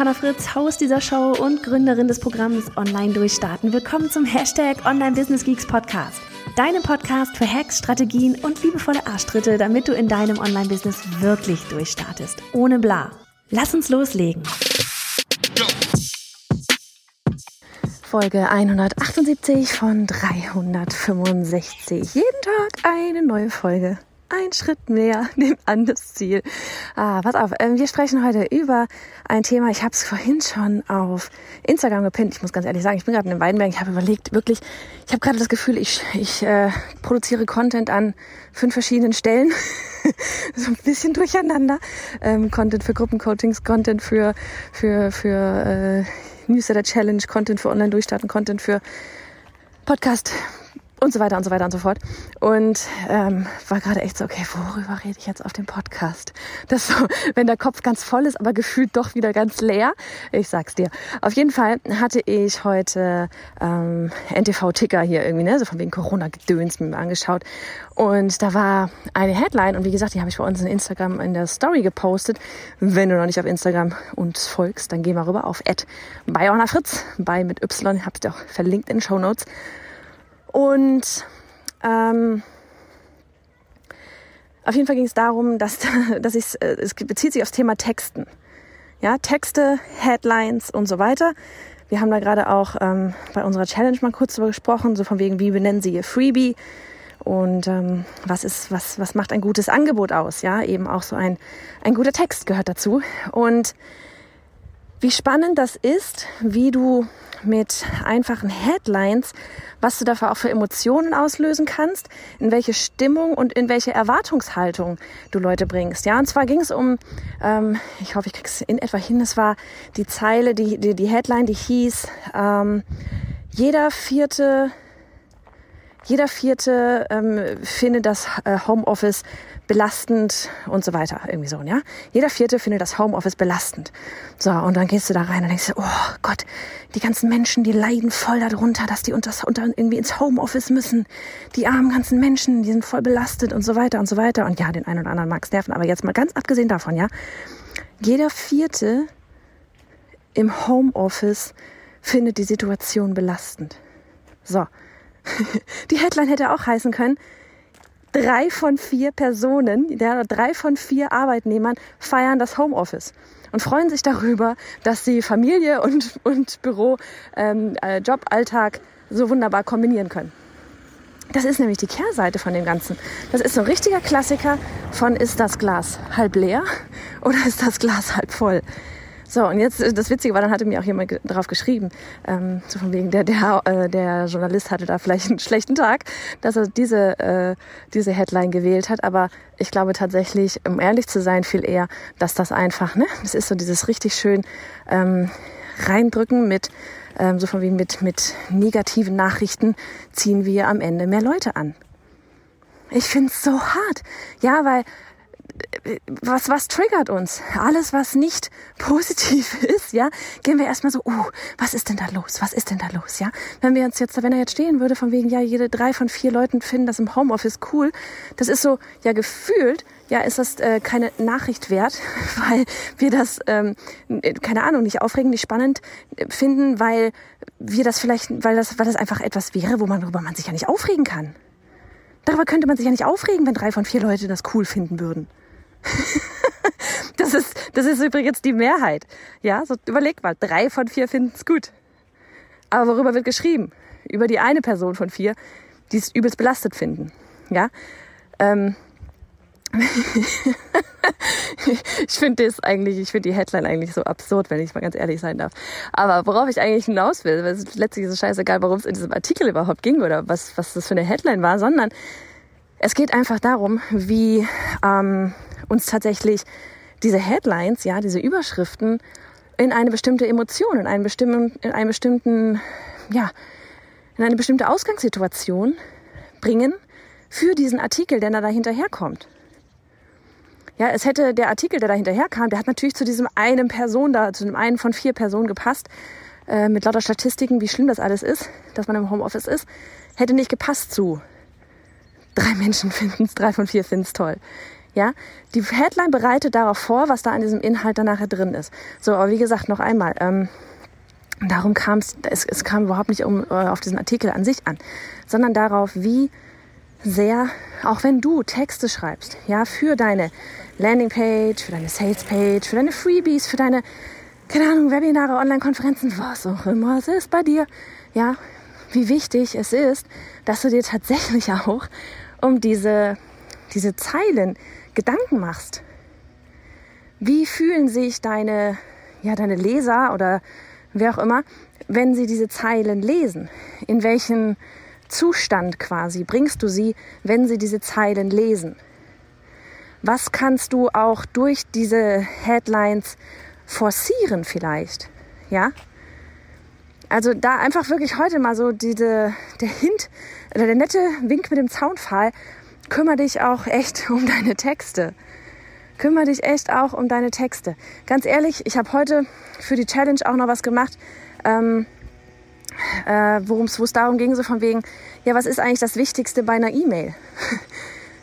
Johanna Fritz, Haus dieser Show und Gründerin des Programms Online Durchstarten. Willkommen zum Hashtag Online Business Geeks Podcast. Deinem Podcast für Hacks, Strategien und liebevolle Arschtritte, damit du in deinem Online-Business wirklich durchstartest. Ohne bla. Lass uns loslegen. Folge 178 von 365. Jeden Tag eine neue Folge ein Schritt mehr dem an das Ziel. Ah, pass auf, ähm, wir sprechen heute über ein Thema. Ich habe es vorhin schon auf Instagram gepinnt. Ich muss ganz ehrlich sagen, ich bin gerade in den Weinberg. Ich habe überlegt, wirklich, ich habe gerade das Gefühl, ich, ich äh, produziere Content an fünf verschiedenen Stellen. so ein bisschen durcheinander. Ähm, Content für Gruppencoachings, Content für, für, für äh, Newsletter Challenge, Content für Online-Durchstarten, Content für Podcast und so weiter und so weiter und so fort. Und ähm, war gerade echt so, okay, worüber rede ich jetzt auf dem Podcast? Das so, wenn der Kopf ganz voll ist, aber gefühlt doch wieder ganz leer. Ich sag's dir. Auf jeden Fall hatte ich heute ähm, NTV-Ticker hier irgendwie, ne, so von wegen Corona-Gedöns mir angeschaut. Und da war eine Headline und wie gesagt, die habe ich bei uns in Instagram in der Story gepostet. Wenn du noch nicht auf Instagram uns folgst, dann geh mal rüber auf bei Fritz, bei mit Y, habt ihr auch verlinkt in den Show Notes. Und ähm, auf jeden Fall ging es darum, dass, dass ich, äh, es bezieht sich aufs Thema Texten. Ja, Texte, Headlines und so weiter. Wir haben da gerade auch ähm, bei unserer Challenge mal kurz darüber gesprochen, so von wegen, wie benennen Sie Ihr Freebie und ähm, was ist, was, was macht ein gutes Angebot aus? Ja, eben auch so ein, ein guter Text gehört dazu. Und wie spannend das ist, wie du mit einfachen Headlines, was du dafür auch für Emotionen auslösen kannst, in welche Stimmung und in welche Erwartungshaltung du Leute bringst. Ja, und zwar ging es um, ähm, ich hoffe, ich krieg's in etwa hin, es war die Zeile, die, die, die Headline, die hieß, ähm, jeder vierte jeder vierte ähm, findet das äh, Homeoffice belastend und so weiter. Irgendwie so, ja. Jeder vierte findet das Homeoffice belastend. So, und dann gehst du da rein und denkst, oh Gott, die ganzen Menschen, die leiden voll darunter, dass die unter, unter irgendwie ins Homeoffice müssen. Die armen ganzen Menschen, die sind voll belastet und so weiter und so weiter. Und ja, den einen oder anderen mag es nerven, aber jetzt mal ganz abgesehen davon, ja. Jeder vierte im Homeoffice findet die Situation belastend. So. Die Headline hätte auch heißen können, drei von vier Personen, ja, drei von vier Arbeitnehmern feiern das Homeoffice und freuen sich darüber, dass sie Familie und, und Büro, ähm, äh, Job, Alltag so wunderbar kombinieren können. Das ist nämlich die Kehrseite von dem Ganzen. Das ist so ein richtiger Klassiker von ist das Glas halb leer oder ist das Glas halb voll? So, und jetzt, äh, das Witzige war, dann hatte mir auch jemand drauf geschrieben, ähm, so von wegen, der, der, äh, der Journalist hatte da vielleicht einen schlechten Tag, dass er diese, äh, diese Headline gewählt hat. Aber ich glaube tatsächlich, um ehrlich zu sein, viel eher, dass das einfach, ne, das ist so dieses richtig schön ähm, reindrücken mit, ähm, so von wegen mit, mit negativen Nachrichten ziehen wir am Ende mehr Leute an. Ich find's so hart. Ja, weil was, was triggert uns? Alles, was nicht positiv ist, ja, gehen wir erstmal so, uh, was ist denn da los? Was ist denn da los, ja? Wenn wir uns jetzt, wenn er jetzt stehen würde, von wegen, ja, jede drei von vier Leuten finden das im Homeoffice cool, das ist so, ja, gefühlt, ja, ist das äh, keine Nachricht wert, weil wir das, ähm, keine Ahnung, nicht aufregend, nicht spannend äh, finden, weil wir das vielleicht, weil das, weil das einfach etwas wäre, wo man, worüber man sich ja nicht aufregen kann. Darüber könnte man sich ja nicht aufregen, wenn drei von vier Leute das cool finden würden. das, ist, das ist übrigens die Mehrheit. Ja, so überleg mal, drei von vier finden es gut. Aber worüber wird geschrieben? Über die eine Person von vier, die es übelst belastet finden. Ja. Ähm ich finde das eigentlich, ich finde die Headline eigentlich so absurd, wenn ich mal ganz ehrlich sein darf. Aber worauf ich eigentlich hinaus will, weil es letztlich ist es scheißegal, warum es in diesem Artikel überhaupt ging oder was, was das für eine Headline war, sondern es geht einfach darum, wie ähm, uns tatsächlich diese Headlines, ja, diese Überschriften in eine bestimmte Emotion, in einen bestimmten, in einen bestimmten, ja, in eine bestimmte Ausgangssituation bringen für diesen Artikel, der da hinterherkommt. Ja, es hätte der Artikel, der da hinterherkam, der hat natürlich zu diesem einen Person da, zu dem einen von vier Personen gepasst, äh, mit lauter Statistiken, wie schlimm das alles ist, dass man im Homeoffice ist, hätte nicht gepasst zu drei Menschen finden es, drei von vier finden es toll. Ja, die Headline bereitet darauf vor, was da an diesem Inhalt dann nachher drin ist. So, aber wie gesagt, noch einmal, ähm, darum kam es, es kam überhaupt nicht um, äh, auf diesen Artikel an sich an, sondern darauf, wie sehr, auch wenn du Texte schreibst, ja, für deine Landingpage, für deine Salespage, für deine Freebies, für deine, keine Ahnung, Webinare, Online-Konferenzen, was auch immer es ist bei dir, ja, wie wichtig es ist, dass du dir tatsächlich auch um diese, diese Zeilen Gedanken machst. Wie fühlen sich deine, ja, deine Leser oder wer auch immer, wenn sie diese Zeilen lesen? In welchen Zustand quasi bringst du sie, wenn sie diese Zeilen lesen? Was kannst du auch durch diese Headlines forcieren vielleicht? Ja? Also da einfach wirklich heute mal so diese, der Hint, oder der nette Wink mit dem Zaunpfahl, kümmere dich auch echt um deine Texte. Kümmere dich echt auch um deine Texte. Ganz ehrlich, ich habe heute für die Challenge auch noch was gemacht, ähm, äh, worum es darum ging, so von wegen, ja, was ist eigentlich das Wichtigste bei einer E-Mail?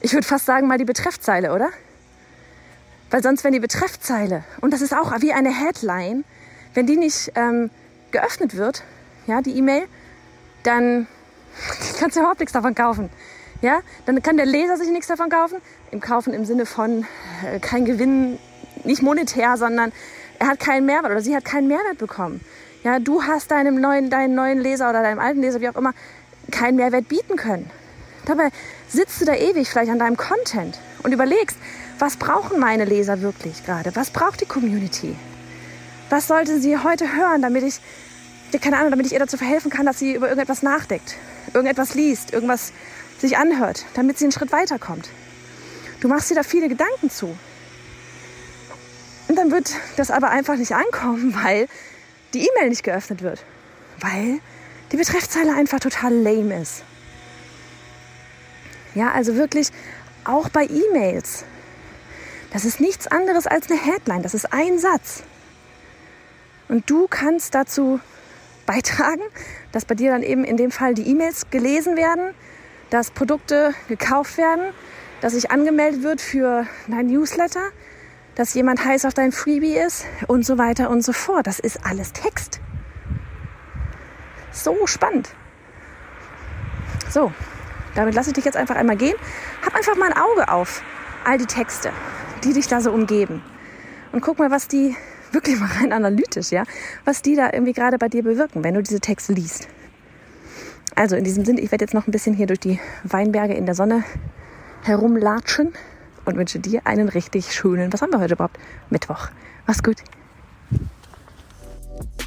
Ich würde fast sagen mal die Betreffzeile, oder? Weil sonst, wenn die Betreffzeile, und das ist auch wie eine Headline, wenn die nicht ähm, geöffnet wird, ja, die E-Mail, dann kannst du überhaupt nichts davon kaufen. Ja, dann kann der Leser sich nichts davon kaufen. Im Kaufen im Sinne von äh, kein Gewinn, nicht monetär, sondern er hat keinen Mehrwert oder sie hat keinen Mehrwert bekommen. Ja, du hast deinem neuen, deinen neuen Leser oder deinem alten Leser, wie auch immer, keinen Mehrwert bieten können. Dabei sitzt du da ewig vielleicht an deinem Content und überlegst, was brauchen meine Leser wirklich gerade? Was braucht die Community? was sollte sie heute hören, damit ich, keine Ahnung, damit ich ihr dazu verhelfen kann, dass sie über irgendetwas nachdenkt, irgendetwas liest, irgendwas sich anhört, damit sie einen Schritt weiterkommt. Du machst dir da viele Gedanken zu. Und dann wird das aber einfach nicht ankommen, weil die E-Mail nicht geöffnet wird. Weil die Betreffzeile einfach total lame ist. Ja, also wirklich auch bei E-Mails. Das ist nichts anderes als eine Headline. Das ist ein Satz. Und du kannst dazu beitragen, dass bei dir dann eben in dem Fall die E-Mails gelesen werden, dass Produkte gekauft werden, dass sich angemeldet wird für dein Newsletter, dass jemand heiß auf dein Freebie ist und so weiter und so fort. Das ist alles Text. So spannend. So, damit lasse ich dich jetzt einfach einmal gehen. Hab einfach mal ein Auge auf all die Texte, die dich da so umgeben. Und guck mal, was die wirklich mal rein analytisch, ja, was die da irgendwie gerade bei dir bewirken, wenn du diese Texte liest. Also in diesem Sinne, ich werde jetzt noch ein bisschen hier durch die Weinberge in der Sonne herumlatschen und wünsche dir einen richtig schönen, was haben wir heute überhaupt? Mittwoch. Mach's gut.